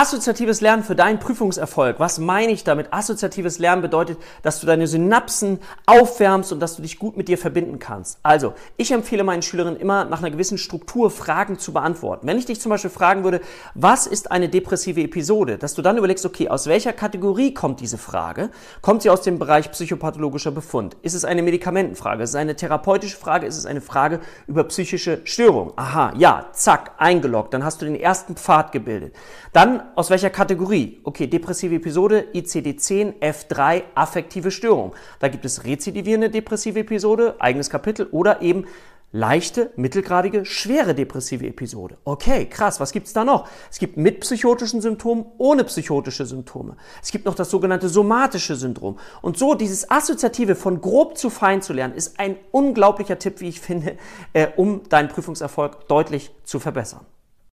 Assoziatives Lernen für deinen Prüfungserfolg. Was meine ich damit? Assoziatives Lernen bedeutet, dass du deine Synapsen aufwärmst und dass du dich gut mit dir verbinden kannst. Also, ich empfehle meinen Schülerinnen immer nach einer gewissen Struktur Fragen zu beantworten. Wenn ich dich zum Beispiel fragen würde, was ist eine depressive Episode, dass du dann überlegst, okay, aus welcher Kategorie kommt diese Frage? Kommt sie aus dem Bereich psychopathologischer Befund? Ist es eine Medikamentenfrage? Ist es eine therapeutische Frage? Ist es eine Frage über psychische Störung? Aha, ja, zack, eingeloggt. Dann hast du den ersten Pfad gebildet. Dann aus welcher Kategorie? Okay, depressive Episode, ICD-10, F3, affektive Störung. Da gibt es rezidivierende depressive Episode, eigenes Kapitel oder eben leichte, mittelgradige, schwere depressive Episode. Okay, krass, was gibt's da noch? Es gibt mit psychotischen Symptomen, ohne psychotische Symptome. Es gibt noch das sogenannte somatische Syndrom. Und so dieses Assoziative von grob zu fein zu lernen, ist ein unglaublicher Tipp, wie ich finde, äh, um deinen Prüfungserfolg deutlich zu verbessern.